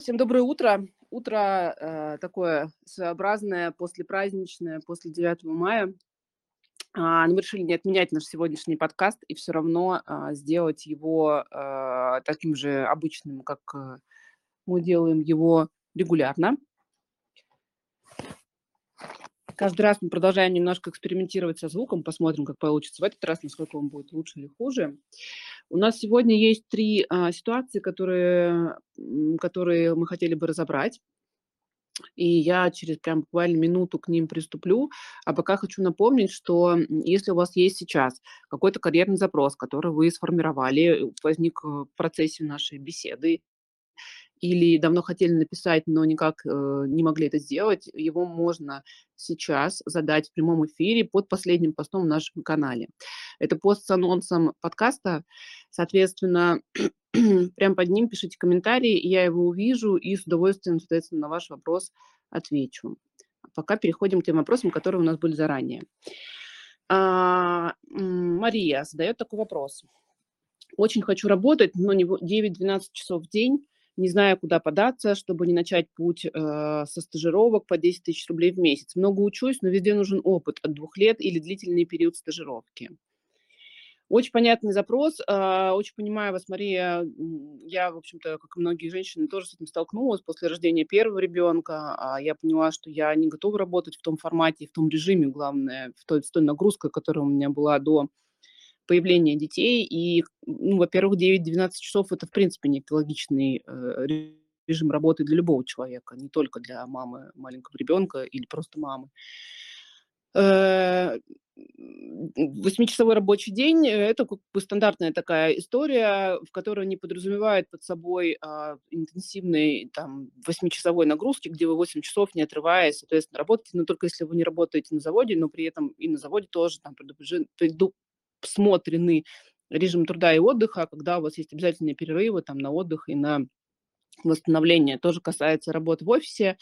Всем доброе утро. Утро э, такое своеобразное, послепраздничное, после 9 мая. А, но мы решили не отменять наш сегодняшний подкаст и все равно а, сделать его а, таким же обычным, как э, мы делаем его регулярно. Каждый раз мы продолжаем немножко экспериментировать со звуком, посмотрим, как получится в этот раз, насколько он будет лучше или хуже. У нас сегодня есть три а, ситуации, которые, которые мы хотели бы разобрать. И я через прям буквально минуту к ним приступлю. А пока хочу напомнить, что если у вас есть сейчас какой-то карьерный запрос, который вы сформировали, возник в процессе нашей беседы, или давно хотели написать, но никак э, не могли это сделать, его можно сейчас задать в прямом эфире под последним постом в нашем канале. Это пост с анонсом подкаста, соответственно, прямо под ним пишите комментарии, я его увижу и с удовольствием, соответственно, на ваш вопрос отвечу. Пока переходим к тем вопросам, которые у нас были заранее. А, Мария задает такой вопрос. Очень хочу работать, но не 9-12 часов в день не знаю, куда податься, чтобы не начать путь э, со стажировок по 10 тысяч рублей в месяц. Много учусь, но везде нужен опыт от двух лет или длительный период стажировки. Очень понятный запрос. Э, очень понимаю вас, Мария. Я, в общем-то, как и многие женщины, тоже с этим столкнулась после рождения первого ребенка. А я поняла, что я не готова работать в том формате, в том режиме, главное, в той, с той нагрузкой, которая у меня была до появления детей. И, ну, во-первых, 9-12 часов – это, в принципе, не экологичный э, режим работы для любого человека, не только для мамы маленького ребенка или просто мамы. Э, восьмичасовой рабочий день – это как бы стандартная такая история, в которой не подразумевает под собой а, интенсивной там, восьмичасовой нагрузки, где вы 8 часов, не отрываясь, соответственно, работаете, но только если вы не работаете на заводе, но при этом и на заводе тоже там предусмотрены режим труда и отдыха, когда у вас есть обязательные перерывы там, на отдых и на восстановление. Тоже касается работы в офисе.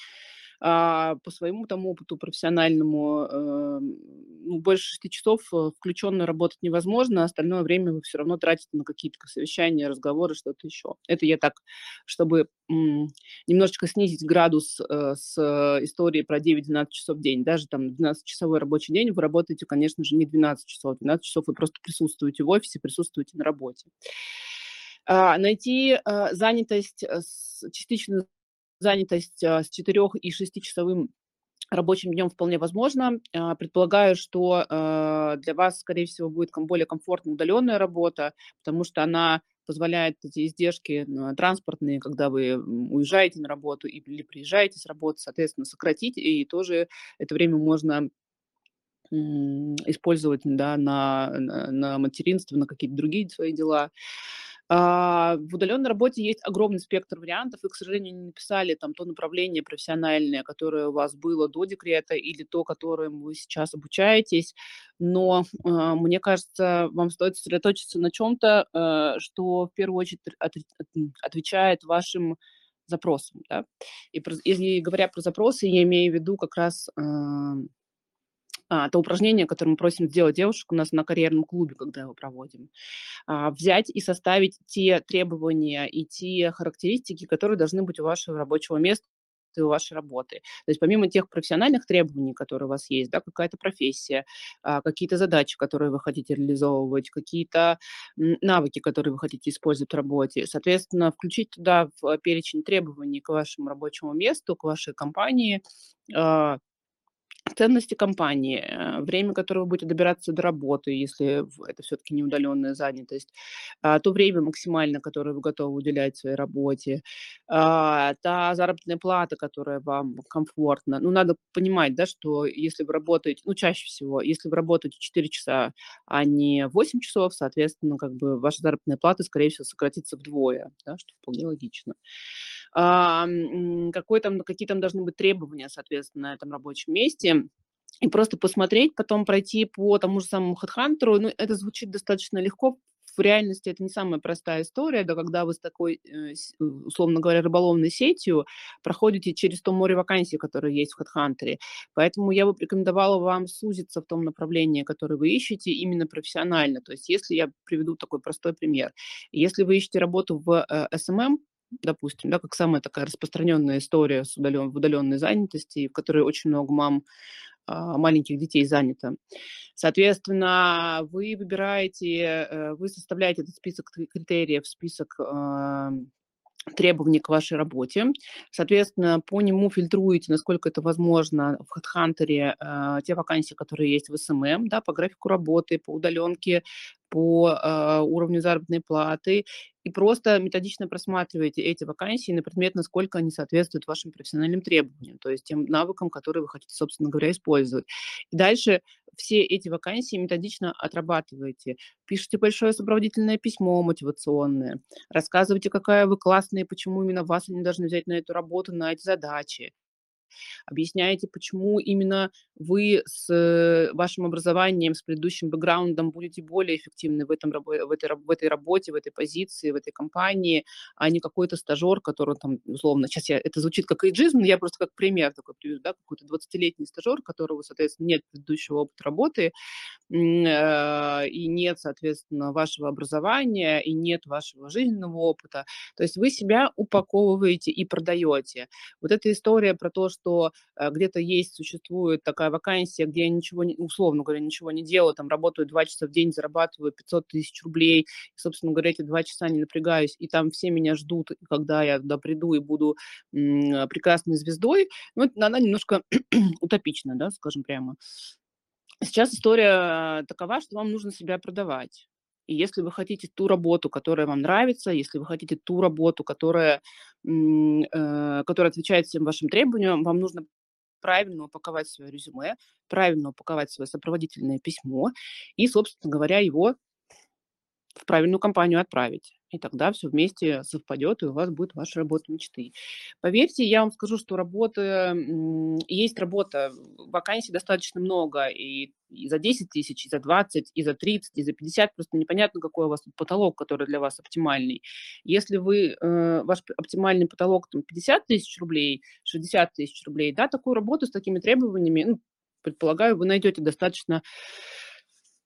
А, по своему там опыту профессиональному э, ну, больше шести часов э, включенно работать невозможно, а остальное время вы все равно тратите на какие-то совещания, разговоры, что-то еще. Это я так, чтобы м, немножечко снизить градус э, с историей про 9-12 часов в день. Даже там 12-часовой рабочий день вы работаете, конечно же, не 12 часов. 12 часов вы просто присутствуете в офисе, присутствуете на работе. А, найти а, занятость, с, частичную занятость а, с 4 и 6-часовым рабочим днем вполне возможно. А, предполагаю, что а, для вас, скорее всего, будет более комфортная удаленная работа, потому что она позволяет эти издержки транспортные, когда вы уезжаете на работу или приезжаете с работы, соответственно, сократить, и тоже это время можно использовать да, на, на материнство, на какие-то другие свои дела. А, в удаленной работе есть огромный спектр вариантов. Вы, к сожалению, не написали там то направление профессиональное, которое у вас было до декрета, или то, которым вы сейчас обучаетесь. Но а, мне кажется, вам стоит сосредоточиться на чем-то, э, что в первую очередь отвечает вашим запросам. Да? И если говоря про запросы, я имею в виду как раз а, то упражнение, которое мы просим сделать девушек у нас на карьерном клубе, когда его проводим, а, взять и составить те требования и те характеристики, которые должны быть у вашего рабочего места и у вашей работы. То есть помимо тех профессиональных требований, которые у вас есть, да, какая-то профессия, а, какие-то задачи, которые вы хотите реализовывать, какие-то навыки, которые вы хотите использовать в работе, соответственно, включить туда в перечень требований к вашему рабочему месту, к вашей компании, ценности компании, э, время, которое вы будете добираться до работы, если это все-таки не удаленная занятость, а, то время максимально, которое вы готовы уделять своей работе, а, та заработная плата, которая вам комфортна. Ну, надо понимать, да, что если вы работаете, ну, чаще всего, если вы работаете 4 часа, а не 8 часов, соответственно, как бы ваша заработная плата, скорее всего, сократится вдвое, да, что вполне логично какой там, какие там должны быть требования, соответственно, на этом рабочем месте и просто посмотреть, потом пройти по тому же самому HeadHunter. Ну, это звучит достаточно легко. В реальности это не самая простая история, да, когда вы с такой, э, э, условно говоря, рыболовной сетью проходите через то море вакансий, которые есть в HeadHunter. Поэтому я бы рекомендовала вам сузиться в том направлении, которое вы ищете, именно профессионально. То есть если я приведу такой простой пример. Если вы ищете работу в SMM, допустим, да, как самая такая распространенная история с удален, в удаленной занятости, в которой очень много мам а, маленьких детей занято. Соответственно, вы выбираете, э, вы составляете этот список критериев, список а, требований к вашей работе. Соответственно, по нему фильтруете, насколько это возможно, в HeadHunter э, те вакансии, которые есть в SMM, да, по графику работы, по удаленке, по уровню заработной платы, и просто методично просматриваете эти вакансии на предмет, насколько они соответствуют вашим профессиональным требованиям, то есть тем навыкам, которые вы хотите, собственно говоря, использовать. И дальше все эти вакансии методично отрабатываете. Пишите большое сопроводительное письмо мотивационное, рассказывайте, какая вы классная и почему именно вас они должны взять на эту работу, на эти задачи объясняете, почему именно вы с вашим образованием, с предыдущим бэкграундом будете более эффективны в, этом, в, этой, в этой работе, в этой позиции, в этой компании, а не какой-то стажер, который там, условно, сейчас я, это звучит как эйджизм, но я просто как пример такой приведу, да, какой-то 20-летний стажер, которого, соответственно, нет предыдущего опыта работы, э, и нет, соответственно, вашего образования, и нет вашего жизненного опыта. То есть вы себя упаковываете и продаете. Вот эта история про то, что э, где-то есть, существует такая вакансия, где я ничего, не, условно говоря, ничего не делаю, там работаю два часа в день, зарабатываю 500 тысяч рублей, и, собственно говоря, эти два часа не напрягаюсь, и там все меня ждут, когда я туда приду и буду м- прекрасной звездой, ну, она немножко утопична, да, скажем прямо. Сейчас история такова, что вам нужно себя продавать. И если вы хотите ту работу, которая вам нравится, если вы хотите ту работу, которая, э, которая отвечает всем вашим требованиям, вам нужно правильно упаковать свое резюме, правильно упаковать свое сопроводительное письмо и, собственно говоря, его в правильную компанию отправить. И тогда все вместе совпадет, и у вас будет ваша работа мечты. Поверьте, я вам скажу, что работа, есть работа, вакансий достаточно много, и, и за 10 тысяч, и за 20, и за 30, и за 50, просто непонятно, какой у вас тут потолок, который для вас оптимальный. Если вы, э, ваш оптимальный потолок там, 50 тысяч рублей, 60 тысяч рублей, да, такую работу с такими требованиями, ну, предполагаю, вы найдете достаточно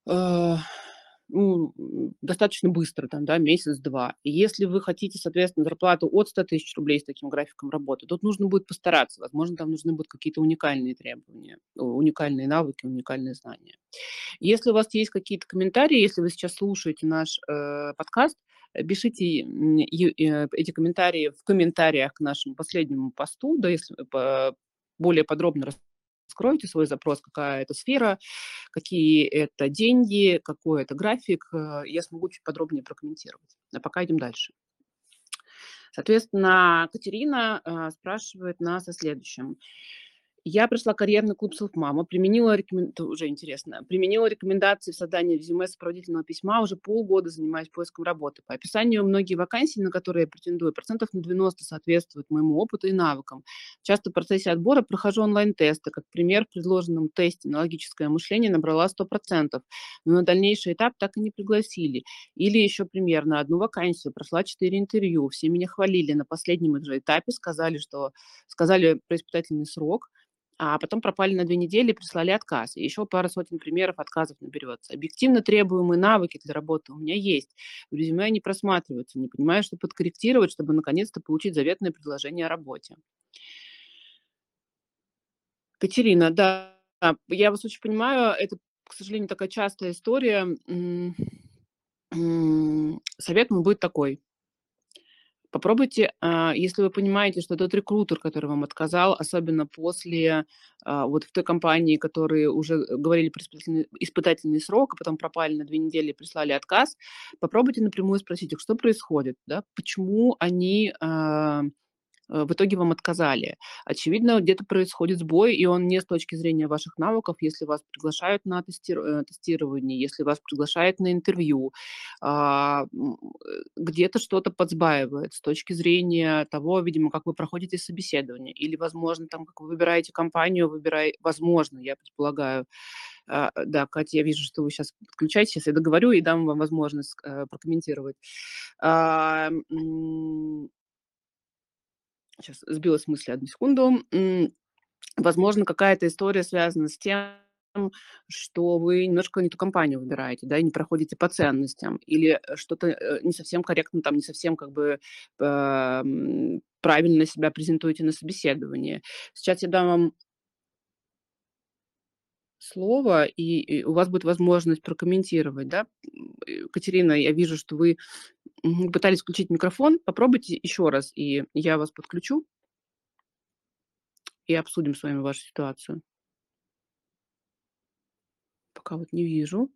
э, ну, достаточно быстро, там, да, месяц-два. И если вы хотите, соответственно, зарплату от 100 тысяч рублей с таким графиком работы, тут нужно будет постараться. Возможно, там нужны будут какие-то уникальные требования, уникальные навыки, уникальные знания. Если у вас есть какие-то комментарии, если вы сейчас слушаете наш э, подкаст, пишите э, эти комментарии в комментариях к нашему последнему посту, да, если по, более подробно Скройте свой запрос, какая это сфера, какие это деньги, какой это график. Э, я смогу чуть подробнее прокомментировать. А пока идем дальше. Соответственно, Катерина э, спрашивает нас о следующем. Я пришла в карьерный клуб Селфмама, применила, рекомен... уже интересно, применила рекомендации в создании резюме сопроводительного письма, уже полгода занимаюсь поиском работы. По описанию многие вакансии, на которые я претендую, процентов на 90 соответствуют моему опыту и навыкам. Часто в процессе отбора прохожу онлайн-тесты. Как пример, в предложенном тесте на логическое мышление набрала 100%, но на дальнейший этап так и не пригласили. Или еще пример, на одну вакансию прошла 4 интервью, все меня хвалили, на последнем же этапе сказали, что сказали про испытательный срок – а потом пропали на две недели и прислали отказ. И еще пара сотен примеров отказов наберется. Объективно требуемые навыки для работы у меня есть. В резюме они просматриваются. Не понимаю, что подкорректировать, чтобы наконец-то получить заветное предложение о работе. Катерина, да, я вас очень понимаю. Это, к сожалению, такая частая история. Совет мой будет такой. Попробуйте, а, если вы понимаете, что тот рекрутер, который вам отказал, особенно после а, вот в той компании, которые уже говорили про испытательный, испытательный срок, а потом пропали на две недели и прислали отказ, попробуйте напрямую спросить их, что происходит, да, почему они а, Э, в итоге вам отказали. Очевидно, где-то происходит сбой, и он не с точки зрения ваших навыков, если вас приглашают на э, тестирование, если вас приглашают на интервью, а, э, где-то что-то подсбаивает с точки зрения того, видимо, как вы проходите собеседование, или, возможно, там, как вы выбираете компанию, выбирай, возможно, я предполагаю, а, да, Катя, я вижу, что вы сейчас подключаетесь, сейчас я договорю и дам вам возможность прокомментировать. А, Сейчас сбилась мысль, одну секунду. Возможно, какая-то история связана с тем, что вы немножко не ту компанию выбираете, да, и не проходите по ценностям, или э, что-то э, не совсем корректно, там, не совсем как бы эм, правильно себя презентуете на собеседовании. Сейчас я дам вам слово, и, и у вас будет возможность прокомментировать, да. Э, Катерина, я вижу, что вы пытались включить микрофон. Попробуйте еще раз, и я вас подключу и обсудим с вами вашу ситуацию. Пока вот не вижу.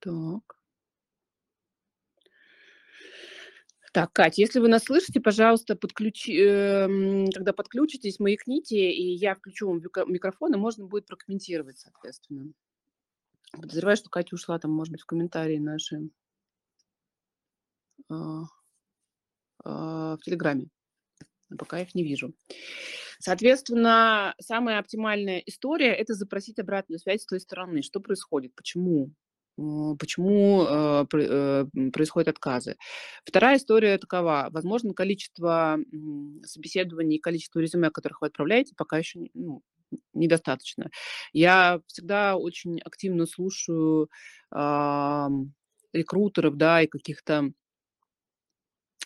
Так. Так, Катя, если вы нас слышите, пожалуйста, подключи, эм, когда подключитесь, маякните, и я включу вам микрофон, и можно будет прокомментировать, соответственно. Подозреваю, что Катя ушла там, может быть, в комментарии наши а, а, в Телеграме. Пока их не вижу. Соответственно, самая оптимальная история– это запросить обратную связь с той стороны. Что происходит? Почему? Почему э, происходят отказы? Вторая история такова. Возможно, количество собеседований, количество резюме, которых вы отправляете, пока еще ну, недостаточно. Я всегда очень активно слушаю э, рекрутеров, да, и каких-то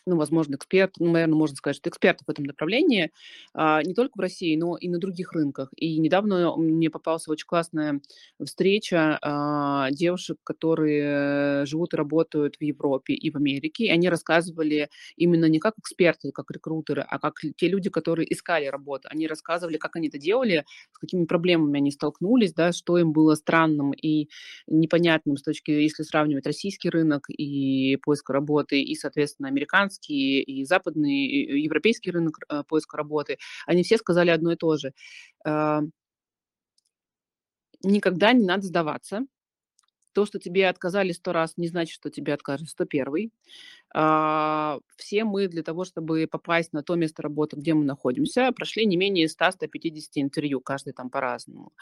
ну, возможно, эксперт, ну, наверное, можно сказать, что экспертов в этом направлении, а, не только в России, но и на других рынках. И недавно мне попалась очень классная встреча а, девушек, которые живут и работают в Европе и в Америке, и они рассказывали именно не как эксперты, как рекрутеры, а как те люди, которые искали работу. Они рассказывали, как они это делали, с какими проблемами они столкнулись, да, что им было странным и непонятным с точки, если сравнивать российский рынок и поиск работы, и, соответственно, американский, американский, и западный, и европейский рынок э, поиска работы, они все сказали одно и то же. А, никогда не надо сдаваться. То, что тебе отказали сто раз, не значит, что тебе откажут сто первый. А, все мы для того, чтобы попасть на то место работы, где мы находимся, прошли не менее 100-150 интервью, каждый там по-разному.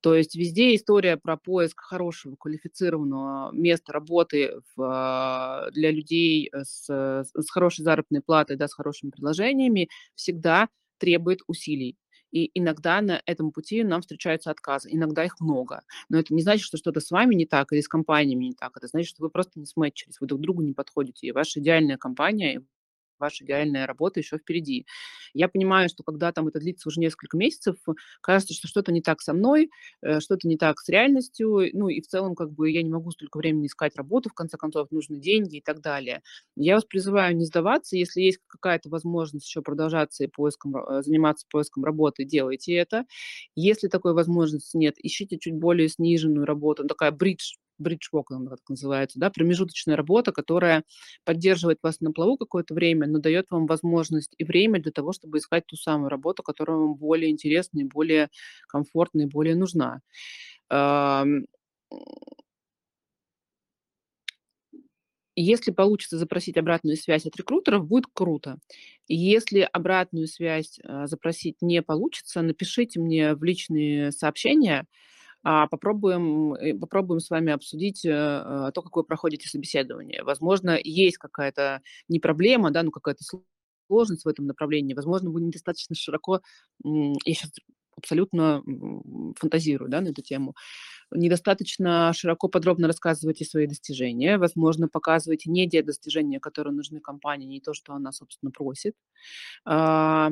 То есть везде история про поиск хорошего, квалифицированного места работы в, а, для людей с, с хорошей заработной платой, да, с хорошими предложениями всегда требует усилий. И иногда на этом пути нам встречаются отказы, иногда их много. Но это не значит, что что-то с вами не так или с компаниями не так. Это значит, что вы просто не сметчились, вы друг другу не подходите. И ваша идеальная компания, ваша идеальная работа еще впереди. Я понимаю, что когда там это длится уже несколько месяцев, кажется, что что-то не так со мной, э, что-то не так с реальностью, ну и в целом как бы я не могу столько времени искать работу, в конце концов нужны деньги и так далее. Я вас призываю не сдаваться, если есть какая-то возможность еще продолжаться и поиском, э, заниматься поиском работы, делайте это. Если такой возможности нет, ищите чуть более сниженную работу, такая бридж бридж-вок, так называется, да, промежуточная работа, которая поддерживает вас на плаву какое-то время, но дает вам возможность и время для того, чтобы искать ту самую работу, которая вам более интересна и более комфортна и более нужна. Если получится запросить обратную связь от рекрутеров, будет круто. Если обратную связь а, запросить не получится, напишите мне в личные сообщения, попробуем, э, попробуем с вами обсудить э, э, то, как вы проходите собеседование. Возможно, есть какая-то не проблема, да, ну какая-то сложность в этом направлении. Возможно, вы недостаточно широко, я сейчас абсолютно фантазирую да, на эту тему, недостаточно широко, подробно рассказываете свои достижения, возможно, показываете не те достижения, которые нужны компании, не то, что она, собственно, просит. А,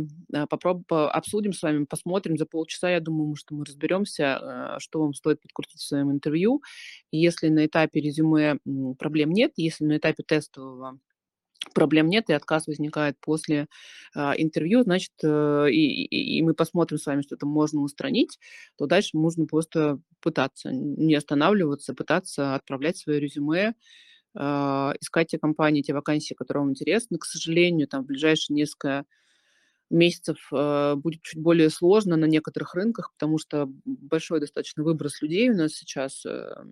попробуем, обсудим с вами, посмотрим. За полчаса, я думаю, что мы разберемся, а, что вам стоит подкрутить в своем интервью. Если на этапе резюме проблем нет, если на этапе тестового проблем нет, и отказ возникает после а, интервью, значит, э, и, и, мы посмотрим с вами, что это можно устранить, то дальше нужно просто пытаться, не останавливаться, пытаться отправлять свое резюме, э, искать те компании, те вакансии, которые вам интересны. К сожалению, там в ближайшие несколько месяцев э, будет чуть более сложно на некоторых рынках, потому что большой достаточно выброс людей у нас сейчас, э,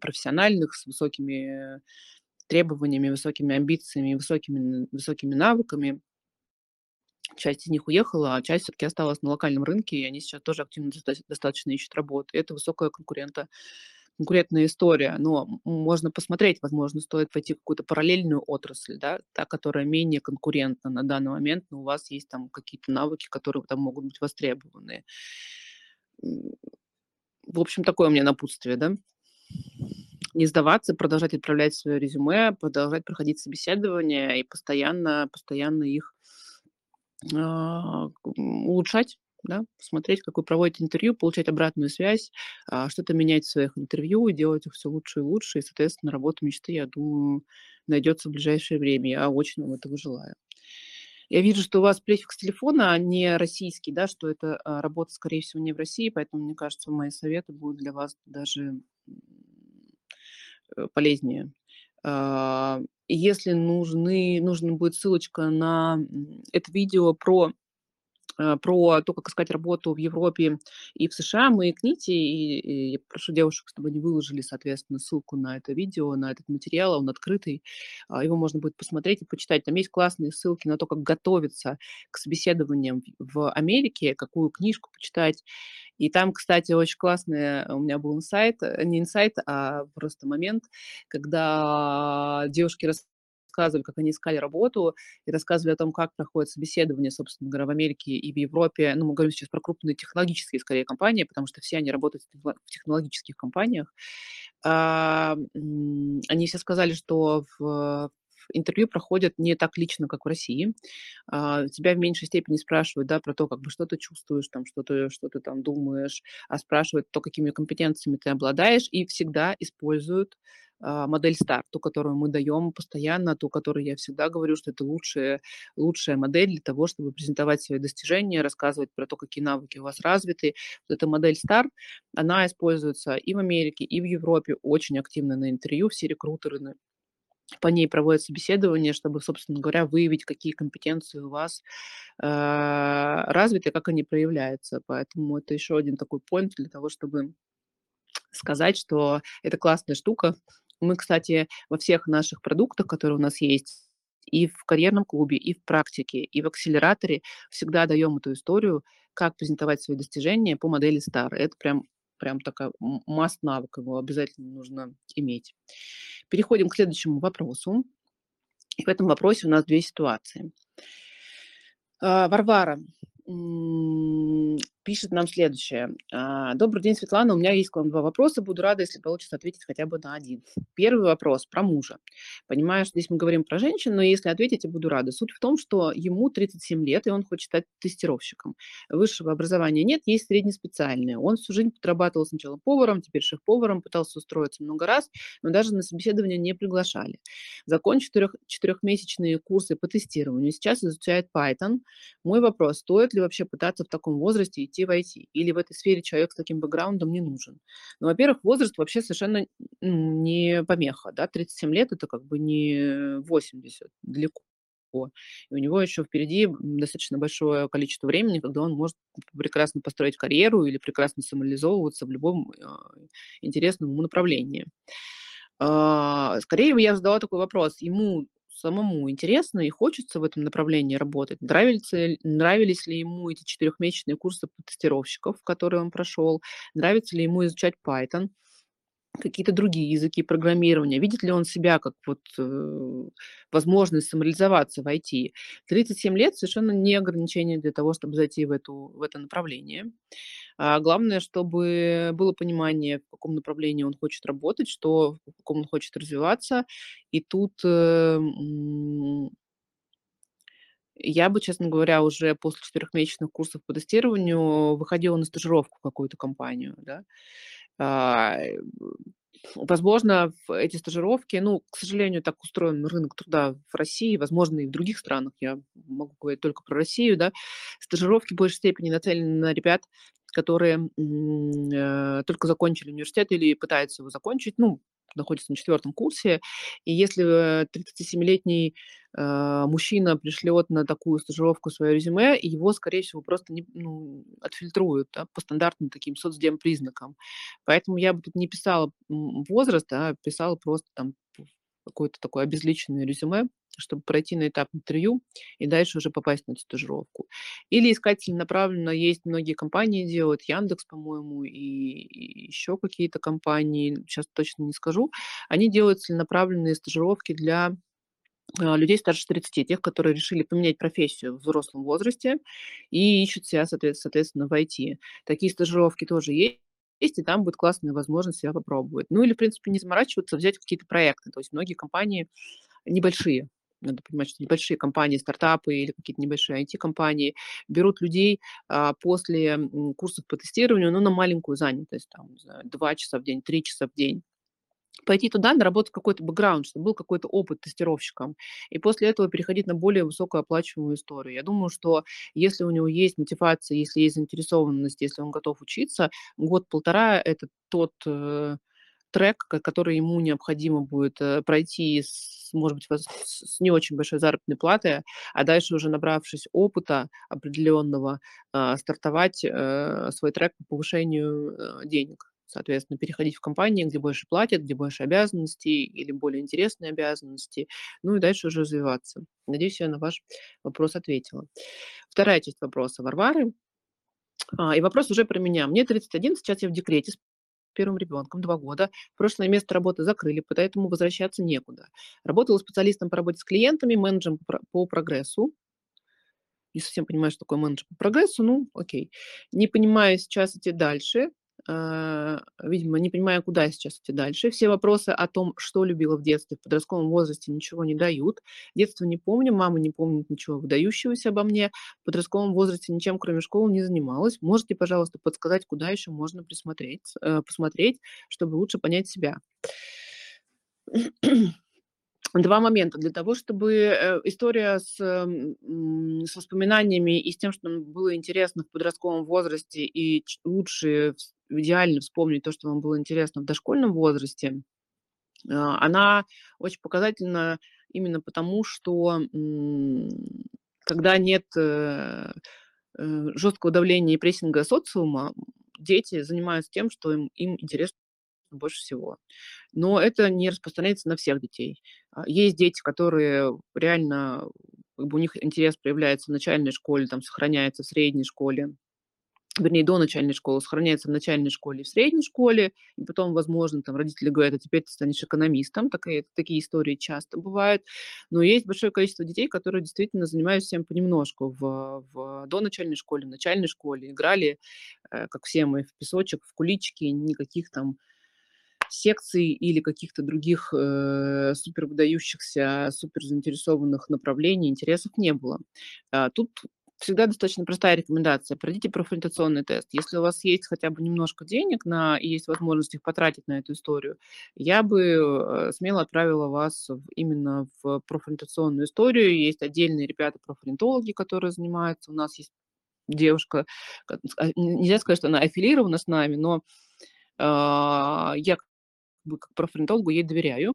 профессиональных, с высокими требованиями, высокими амбициями, высокими, высокими навыками. Часть из них уехала, а часть все-таки осталась на локальном рынке, и они сейчас тоже активно достаточно ищут работу. И это высокая конкурента, конкурентная история. Но можно посмотреть, возможно, стоит пойти в какую-то параллельную отрасль, да, та, которая менее конкурентна на данный момент, но у вас есть там какие-то навыки, которые там могут быть востребованы. в общем, такое у меня напутствие, да. Не сдаваться, продолжать отправлять свое резюме, продолжать проходить собеседования и постоянно постоянно их, а, улучшать, да, смотреть, как вы проводите интервью, получать обратную связь, а, что-то менять в своих интервью делать их все лучше и лучше. И, соответственно, работа мечты, я думаю, найдется в ближайшее время. Я очень вам этого желаю. Я вижу, что у вас префикс телефона не российский, да, что это а, работа, скорее всего, не в России, поэтому, мне кажется, мои советы будут для вас даже э, полезнее. А, если нужны, нужна будет ссылочка на это видео про Э, про то, как искать работу в Европе и в США, мы к Ните, и, и я прошу девушек, чтобы они выложили, соответственно, ссылку на это видео, на этот материал, он открытый, а, его можно будет посмотреть и почитать. Там есть классные ссылки на то, как готовиться к собеседованиям в Америке, какую книжку почитать. И там, кстати, очень классный у меня был инсайт, э, не инсайт, а просто момент, когда девушки рассказывали, рассказывали, как они искали работу, и рассказывали о том, как проходит собеседование, собственно говоря, в Америке и в Европе. Ну, мы говорим сейчас про крупные технологические, скорее, компании, потому что все они работают в технологических компаниях. А, они все сказали, что в интервью проходят не так лично, как в России. А, тебя в меньшей степени спрашивают, да, про то, как бы, что ты чувствуешь, там, что ты, что ты там думаешь, а спрашивают то, какими компетенциями ты обладаешь, и всегда используют а, модель старт, ту, которую мы даем постоянно, ту, которую я всегда говорю, что это лучшая, лучшая модель для того, чтобы презентовать свои достижения, рассказывать про то, какие навыки у вас развиты. Вот эта модель старт, она используется и в Америке, и в Европе очень активно на интервью. Все рекрутеры по ней проводят собеседование, чтобы, собственно говоря, выявить, какие компетенции у вас э, развиты, как они проявляются. Поэтому это еще один такой point для того, чтобы сказать, что это классная штука, мы, кстати, во всех наших продуктах, которые у нас есть, и в карьерном клубе, и в практике, и в акселераторе всегда даем эту историю, как презентовать свои достижения по модели STAR. Это прям, прям такая масс навык, его обязательно нужно иметь. Переходим к следующему вопросу. И в этом вопросе у нас две ситуации. А, Варвара пишет нам следующее. А, Добрый день, Светлана. У меня есть к вам два вопроса. Буду рада, если получится ответить хотя бы на один. Первый вопрос про мужа. Понимаю, что здесь мы говорим про женщин, но если ответить, я буду рада. Суть в том, что ему 37 лет, и он хочет стать тестировщиком. Высшего образования нет, есть среднеспециальное. Он всю жизнь подрабатывал сначала поваром, теперь шеф-поваром, пытался устроиться много раз, но даже на собеседование не приглашали. Закончил четырех, четырехмесячные курсы по тестированию. Сейчас изучает Python. Мой вопрос, стоит ли вообще пытаться в таком возрасте идти в IT. Или в этой сфере человек с таким бэкграундом не нужен. Ну, во-первых, возраст вообще совершенно не помеха. Да? 37 лет– это как бы не 80, далеко. И у него еще впереди достаточно большое количество времени, когда он может прекрасно построить карьеру или прекрасно самореализовываться в любом э, интересном ему направлении. А, скорее я задала такой вопрос. Ему самому интересно и хочется в этом направлении работать. Нравились, нравились ли ему эти четырехмесячные курсы тестировщиков, которые он прошел? Нравится ли ему изучать Python? Какие-то другие языки программирования, видит ли он себя как вот э, возможность самореализоваться в IT. 37 лет совершенно не ограничение для того, чтобы зайти в, эту, в это направление. А главное, чтобы было понимание, в каком направлении он хочет работать, что, в каком он хочет развиваться. И тут э, я бы, честно говоря, уже после четырехмесячных курсов по тестированию выходила на стажировку в какую-то компанию, да. А, возможно, в эти стажировки, ну, к сожалению, так устроен рынок труда в России, возможно, и в других странах, я могу говорить только про Россию, да, стажировки в большей степени нацелены на ребят, которые э, только закончили университет или пытаются его закончить, ну, находится на четвертом курсе, и если 37-летний э, мужчина пришлет на такую стажировку свое резюме, его, скорее всего, просто не, ну, отфильтруют да, по стандартным таким соцдем признакам. Поэтому я бы тут не писала возраст, а писала просто там какое-то такое обезличенное резюме, чтобы пройти на этап интервью и дальше уже попасть на эту стажировку. Или искать целенаправленно, есть многие компании делают, Яндекс, по-моему, и, и еще какие-то компании, сейчас точно не скажу, они делают целенаправленные стажировки для а, людей старше 30, тех, которые решили поменять профессию в взрослом возрасте и ищут себя, соответ соответственно, в IT. Такие стажировки тоже есть, и там будет классная возможность себя попробовать. Ну или, в принципе, не заморачиваться, взять какие-то проекты. То есть многие компании небольшие, надо понимать, что небольшие компании, стартапы или какие-то небольшие IT-компании берут людей а, после курсов по тестированию, ну, на маленькую занятость, там, 2 часа в день, 3 часа в день пойти туда, наработать какой-то бэкграунд, чтобы был какой-то опыт тестировщиком, и после этого переходить на более высокооплачиваемую историю. Я думаю, что если у него есть мотивация, если есть заинтересованность, если он готов учиться, год-полтора– это тот э, трек, ко- который ему необходимо будет э, пройти, с, может быть, с не очень большой заработной платой, а дальше уже набравшись опыта определенного, а, стартовать э, свой трек по повышению э, денег. Соответственно, переходить в компании, где больше платят, где больше обязанностей или более интересные обязанности, ну и дальше уже развиваться. Надеюсь, я на ваш вопрос ответила. Вторая часть вопроса Варвары. А, и вопрос уже про меня. Мне 31, сейчас я в декрете первым ребенком, два года. Прошлое место работы закрыли, поэтому возвращаться некуда. Работала специалистом по работе с клиентами, менеджером по про- по прогрессу. Не совсем понимаю, что такое менеджер по прогрессу, ну, окей. Не понимаю сейчас идти дальше. А, Видимо, не понимаю, куда сейчас идти дальше. Все вопросы о том, что любила в детстве, в подростковом возрасте, ничего не дают. Детство не помню, мама не помнит ничего выдающегося обо мне. В подростковом возрасте ничем, кроме школы, не занималась. Можете, пожалуйста, подсказать, куда еще можно присмотреть, э, посмотреть, чтобы лучше понять себя? Два момента. Для того, чтобы, э, история с, с воспоминаниями и с тем, что было интересно в подростковом возрасте, и вс идеально вспомнить то, что вам было интересно в дошкольном возрасте, а, она очень показательна именно потому, что, когда нет, э, э, жесткого давления и прессинга социума, дети занимаются тем, что им им интересно больше всего. Но это не распространяется на всех детей. А, есть дети, которые реально, как бы у них интерес проявляется в начальной школе, там сохраняется в средней школе, вернее, до начальной школы, сохраняется в начальной школе и в средней школе, и потом, возможно, там родители говорят: "А теперь ты станешь экономистом". Такие такие истории часто бывают. Но есть большое количество детей, которые действительно занимаются всем понемножку в в доначальной школе, в начальной школе, играли, э, как все мы, в песочек, в куличики, никаких там секций или каких-то других, э, супер выдающихся, супер заинтересованных направлений, интересов не было. А, тут всегда достаточно простая рекомендация: пройдите профориентационный тест. Если у вас есть хотя бы немножко денег на и есть возможность их потратить на эту историю, я бы, э, смело отправила вас именно в профориентационную историю. Есть отдельные ребята-профориентологи, которые занимаются. У нас есть девушка, ка а, нельзя сказать, что она аффилирована с нами, но, а, я бы как профориентологу ей доверяю.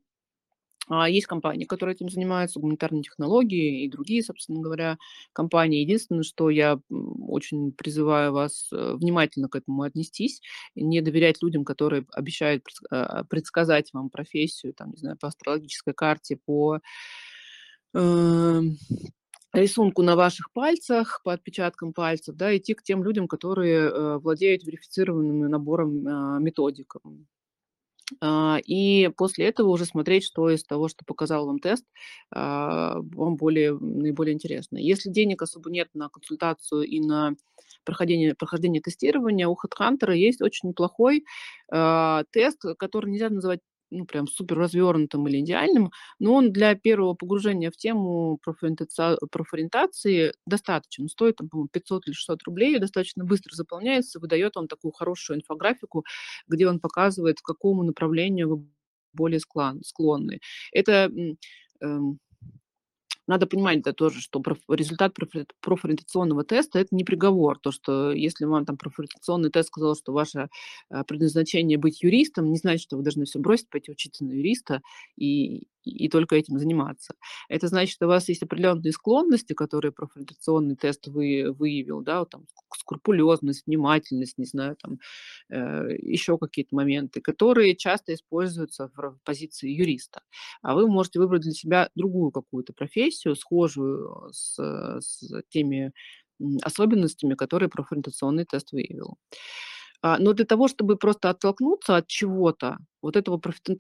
А, есть компании, которые этим занимаются, гуманитарные технологии и другие, собственно говоря, компании. Единственное, что я, очень призываю вас, э, внимательно к этому отнестись, не доверять людям, которые обещают а, предсказать вам профессию, там, не знаю, по астрологической карте, по, эм, рисунку на ваших пальцах, по отпечаткам пальцев, да, идти к тем людям, которые, э, владеют верифицированным набором, а, методик. А, и после этого уже смотреть, что из того, что показал вам тест, а, вам более наиболее интересно. Если денег особо нет на консультацию и на прохождение прохождение тестирования, у HeadHunter есть очень неплохой, а, тест, который нельзя называть, ну, прям супер развернутым или идеальным, но он для первого погружения в тему профориентаца профориентации достаточен. Стоит, там, по-моему, 500 или 600 рублей, достаточно быстро заполняется, выдает вам такую хорошую инфографику, где он показывает, к какому направлению вы более склонны. Это, эм, надо понимать, да, тоже, что результат профори профориентационного теста- это не приговор. То, что если вам там профориентационный тест сказал, что ваше, э, предназначение быть юристом, не значит, что вы должны все бросить, пойти учиться на юриста и и только этим заниматься. Это значит, что у вас есть определенные склонности, которые профориентационный тест вы выявил, да, вот там ск скрупулезность, внимательность, не знаю, там, э, еще какие-то моменты, которые часто используются в позиции юриста. А вы можете выбрать для себя другую какую-то профессию, схожую с с теми, особенностями, которые профориентационный тест выявил. А, но для того, чтобы просто оттолкнуться от чего-то, вот этого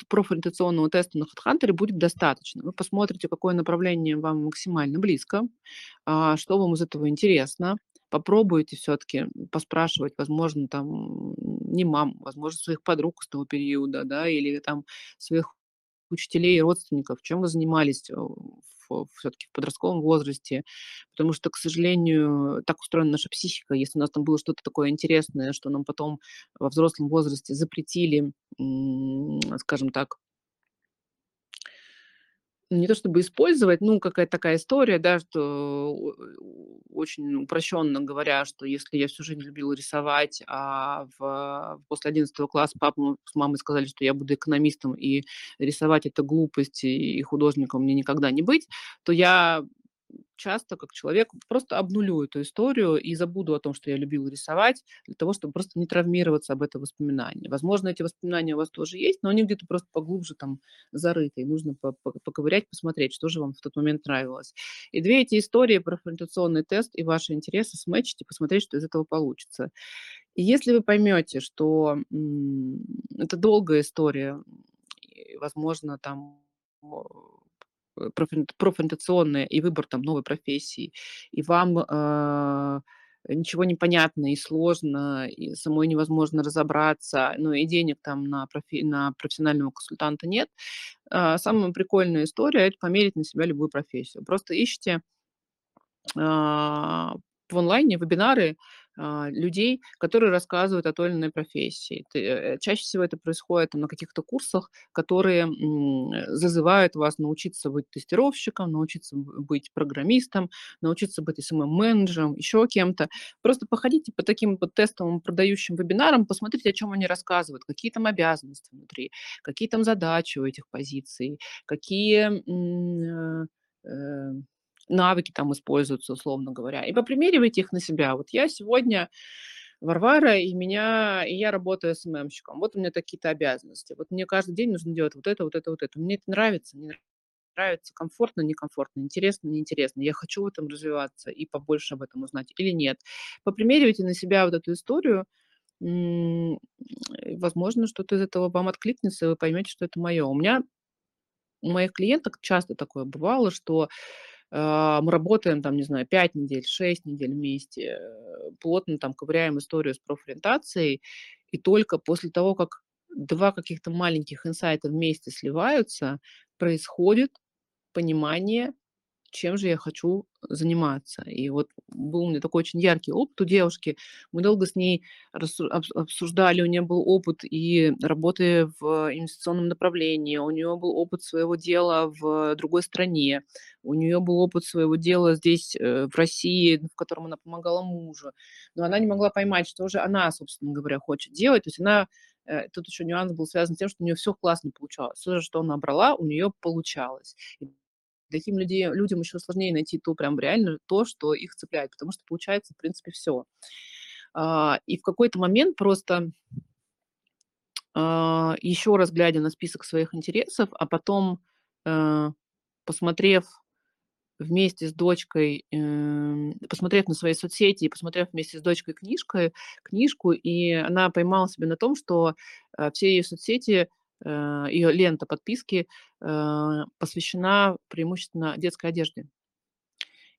профориентационного теста на HeadHunter будет достаточно. Вы посмотрите, какое направление вам максимально близко, а, что вам из этого интересно. Попробуйте всё-таки поспрашивать, возможно, там, не мам, возможно, своих подруг с того периода, да, или там своих учителей и родственников, чем вы занимались, э, в всё-таки в подростковом возрасте. Потому что, к сожалению, так устроена наша психика. Если у нас там было что-то такое интересное, что нам потом во взрослом возрасте запретили, скажем так не то чтобы использовать, ну, какая-то такая история, да, что очень упрощенно говоря, что если я всю жизнь любила рисовать, а в после 11 класса папа с мамой сказали, что я буду экономистом, и рисовать- это глупость, и художником мне никогда не быть, то я часто, как человек, просто обнулю эту историю и забуду о том, что я любила рисовать, для того, чтобы просто не травмироваться об это воспоминание. Возможно, эти воспоминания у вас тоже есть, но они где-то просто поглубже там зарыты, и нужно по по поковырять, посмотреть, что же вам в тот момент нравилось. И 2 эти истории, профориентационный тест и ваши интересы, сметчить и посмотреть, что из этого получится. И если вы поймете, что, это долгая история, возможно, там, профориентационная и выбор там новой профессии, и вам, а, ничего не понятно и сложно, и самой невозможно разобраться, ну и денег там на профи на профессионального консультанта нет. А, самая прикольная история- это померить на себя любую профессию. Просто ищите а, в онлайне вебинары, людей, которые рассказывают о той или иной профессии. Т э, чаще всего это происходит на каких-то курсах, которые, м, зазывают вас научиться быть тестировщиком, научиться быть программистом, научиться быть SMM-менеджером, еще кем-то. Просто походите по таким вот тестовым продающим вебинарам, посмотрите, о чём они рассказывают, какие там обязанности внутри, какие там задачи у этих позиций, какие, э, э, навыки там используются, условно говоря, и попримеривайте их на себя. Вот я сегодня Варвара, и меня и я работаю SMM-щиком. Вот у меня такие-то обязанности. Вот мне каждый день нужно делать вот это, вот это, вот это. Мне это нравится, не нравится, комфортно, некомфортно, интересно, неинтересно. Я хочу в этом развиваться и побольше об этом узнать или нет. Попримеривайте на себя вот эту историю. Возможно, что-то из этого вам откликнется, и вы поймете, что это моё. У меня у моих клиенток часто такое бывало, что, мы работаем там, не знаю, 5 недель, 6 недель вместе, э, плотно там ковыряем историю с профориентацией, и только после того, как 2 каких-то маленьких инсайта вместе сливаются, происходит понимание, чем же я хочу заниматься. И вот был у меня такой очень яркий опыт у девушки. Мы долго с ней обсуждали, у неё был опыт и работы в инвестиционном направлении, у неё был опыт своего дела в другой стране, у неё был опыт своего дела здесь, э, в России, в котором она помогала мужу. Но она не могла поймать, что же она, собственно говоря, хочет делать. То есть она, э, тут ещё нюанс был связан с тем, что у неё всё классно получалось. За что она брала, у неё получалось. И таким людей людям ещё сложнее найти то, прям реально то, что их цепляет, потому что получается, в принципе, всё. А, и в какой-то момент просто а, ещё раз глядя на список своих интересов, а потом, э, посмотрев вместе с дочкой, эм, посмотрев на свои соцсети и посмотрев вместе с дочкой книжкой книжку, и она поймала себя на том, что, э, все её соцсети, э, её лента подписки, э, посвящена преимущественно детской одежде.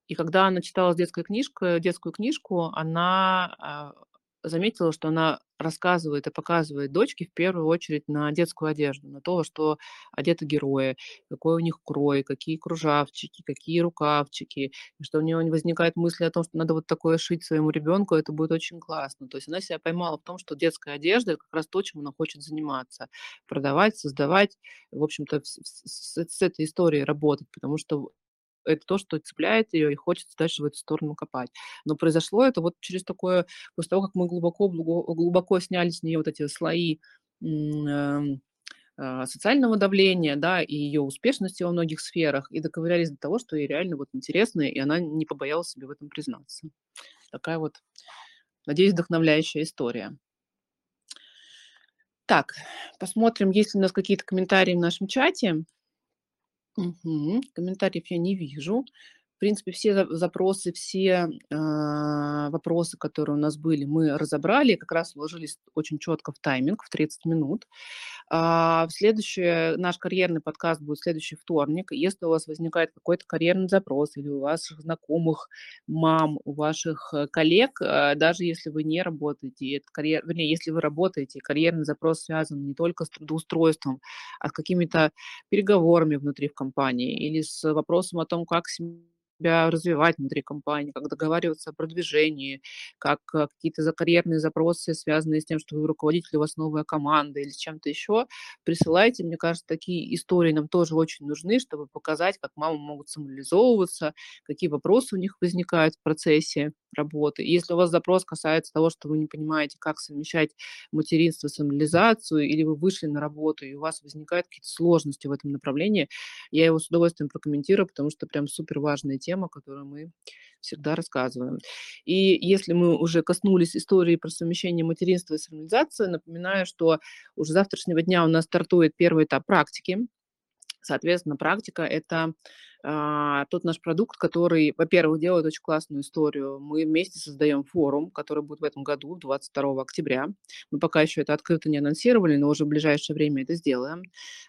И когда она читала с детской книжкой детскую книжку, она, а, заметила, что она рассказывает и показывает дочке в первую очередь на детскую одежду, на то, что одеты герои, какой у них крой, какие кружавчики, какие рукавчики, и что у неё не возникает мысли о том, что надо вот такое шить своему ребёнку, это будет очень классно. То есть она себя поймала в том, что детская одежда- это как раз то, чем она хочет заниматься: продавать, создавать, в общем-то, с с с этой историей работать, потому что это то, что цепляет её, и хочется дальше в эту сторону копать. Но произошло это вот через такое после того, как мы глубоко глубо глубоко сняли с неё вот эти слои, эм, а, социального давления, да, и её успешности во многих сферах, и доковырялись до того, что ей реально вот интересно, и она не побоялась себе в этом признаться. Такая вот, надеюсь, вдохновляющая история. Так, посмотрим, есть ли у нас какие-то комментарии в нашем чате. Мгм. Комментариев я не вижу. В принципе, все за запросы, все, а, вопросы, которые у нас были, мы разобрали, как раз уложились очень четко в тайминг, в 30 минут. А, в следующее наш карьерный подкаст будет следующий вторник. Если у вас возникает какой-то карьерный запрос или у ваших знакомых мам, у ваших, э, коллег, э, даже если вы не работаете, и этот карьер вернее, если вы работаете, карьерный запрос связан не только с трудоустройством, а с какими-то переговорами внутри в компании или с вопросом о том, как себя развивать внутри компании, как договариваться о продвижении, как э, какие-то за карьерные запросы, связанные с тем, что вы руководитель, у вас новая команда или чем-то еще, присылайте. Мне кажется, такие истории нам тоже очень нужны, чтобы показать, как мамы могут самореализовываться, какие вопросы у них возникают в процессе работы. Если у вас запрос касается того, что вы не понимаете, как совмещать материнство, самореализацию, или вы вышли на работу, и у вас возникают какие-то сложности в этом направлении, я его с удовольствием прокомментирую, потому что прям супер важная тема, которую мы всегда рассказываем. И если мы уже коснулись истории про совмещение материнства и самореализации, напоминаю, что уже завтрашнего дня у нас стартует первый этап практики. Соответственно, практика– это а, тот наш продукт, который, во-первых, делает очень классную историю. Мы вместе создаем форум, который будет в этом году, 22 октября. Мы пока еще это открыто не анонсировали, но уже в ближайшее время это сделаем.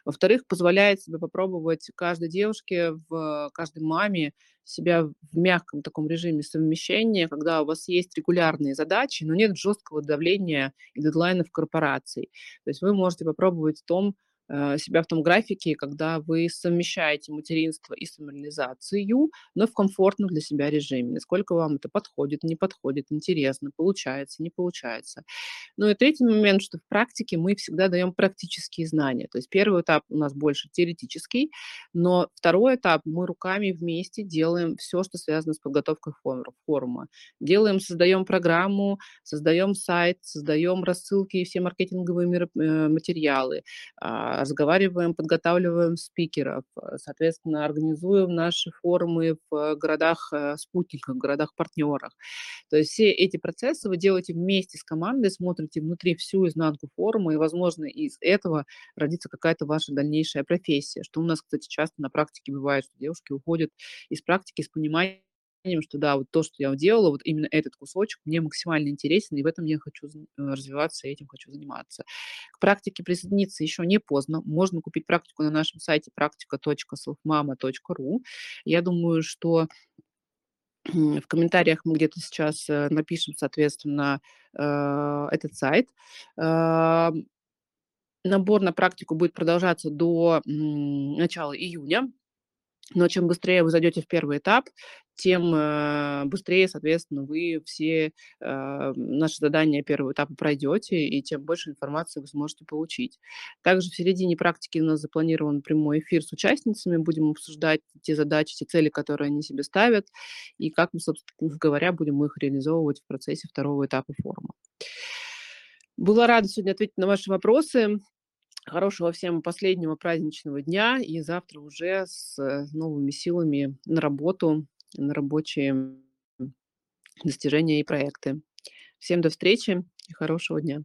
Во-вторых, позволяет себе попробовать каждой девушке, в каждой маме себя в мягком таком режиме совмещения, когда у вас есть регулярные задачи, но нет жесткого давления и дедлайнов корпораций. То есть вы можете попробовать в том, себя в том графике, когда вы совмещаете материнство и самореализацию, но в комфортном для себя режиме. Насколько вам это подходит, не подходит, интересно, получается, не получается. Ну и третий момент, что в практике мы всегда даем практические знания. То есть первый этап у нас больше теоретический, но второй этап мы руками вместе делаем все, что связано с подготовкой форума. Делаем, создаем программу, создаем сайт, создаем рассылки и все маркетинговые э, материалы, а, разговариваем, подготавливаем спикеров, э, соответственно, организуем наши форумы в городах-спутниках, э, городах-партнерах. То есть все эти процессы вы делаете вместе с командой, смотрите внутри всю изнанку форума, и, возможно, из этого родится какая-то ваша дальнейшая профессия, что у нас, кстати, часто на практике бывает, что девушки уходят из практики с пониманием, что да, вот то, что я делала, вот именно этот кусочек мне максимально интересен, и в этом я хочу э, развиваться, и этим хочу заниматься. К практике присоединиться еще не поздно. Можно купить практику на нашем сайте практика.selfmama.ru. Я думаю, что в комментариях мы где-то сейчас э, напишем, соответственно, э, этот сайт. Набор на практику будет продолжаться до начала июня. Но чем быстрее вы зайдете в первый этап, тем э, быстрее, соответственно, вы все э, наши задания первого этапа пройдете, и тем больше информации вы сможете получить. Также в середине практики у нас запланирован прямой эфир с участницами. Будем обсуждать те задачи, те цели, которые они себе ставят, и как мы, собственно говоря, будем их реализовывать в процессе второго этапа форума. Была рада сегодня ответить на ваши вопросы. Хорошего всем последнего праздничного дня и завтра уже с э, новыми силами на работу, на рабочие достижения и проекты. Всем до встречи и хорошего дня.